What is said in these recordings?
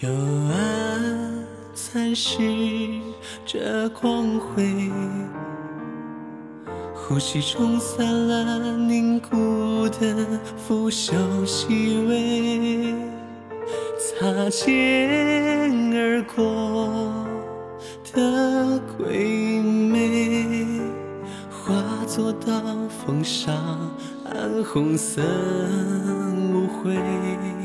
幽暗蚕食着光辉，呼吸中散了凝固的腐朽气味，擦肩而过的鬼魅，化作刀锋上暗红色污秽。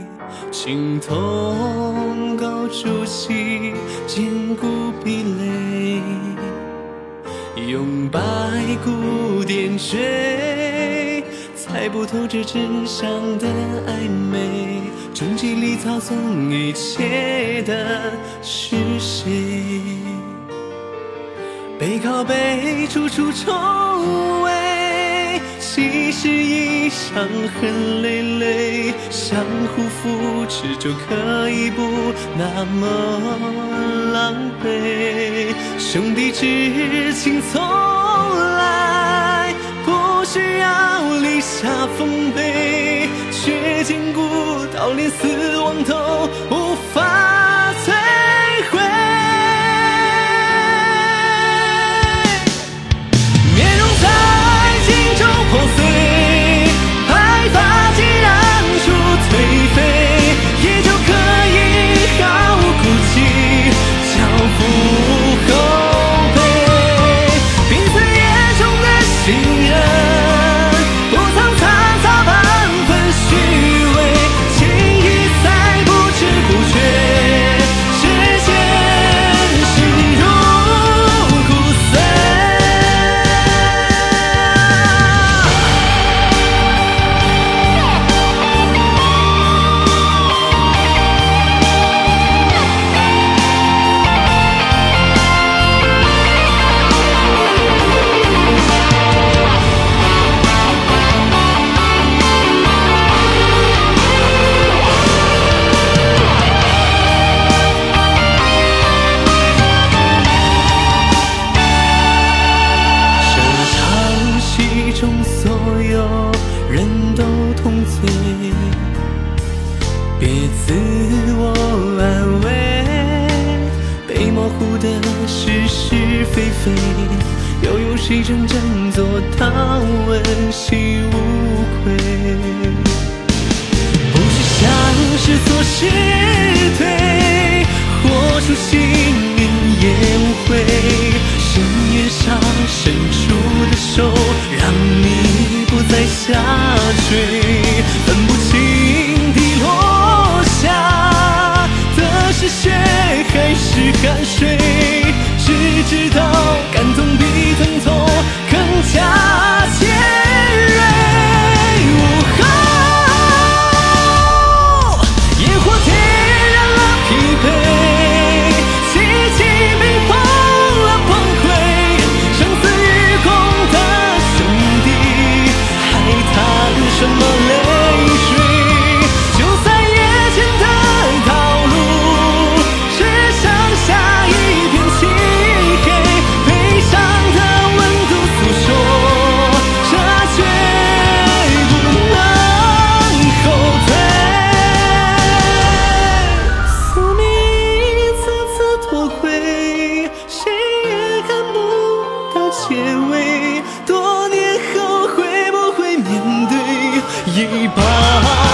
青铜高筑起坚固壁垒，用白骨点缀，猜不透这纸上的暧昧，终极里操纵一切的是谁？背靠背，处处重围，其实已伤痕累累，相互扶持就可以不那么狼狈。兄弟之情从来不需要立下丰碑，却坚固到连死亡都无法中所有人都同醉，别自我安慰，被模糊的是是非非，又有谁真正做到问心无愧？不去想是错是对，活出幸运也无悔。深渊上伸出的手，汗水 Oh.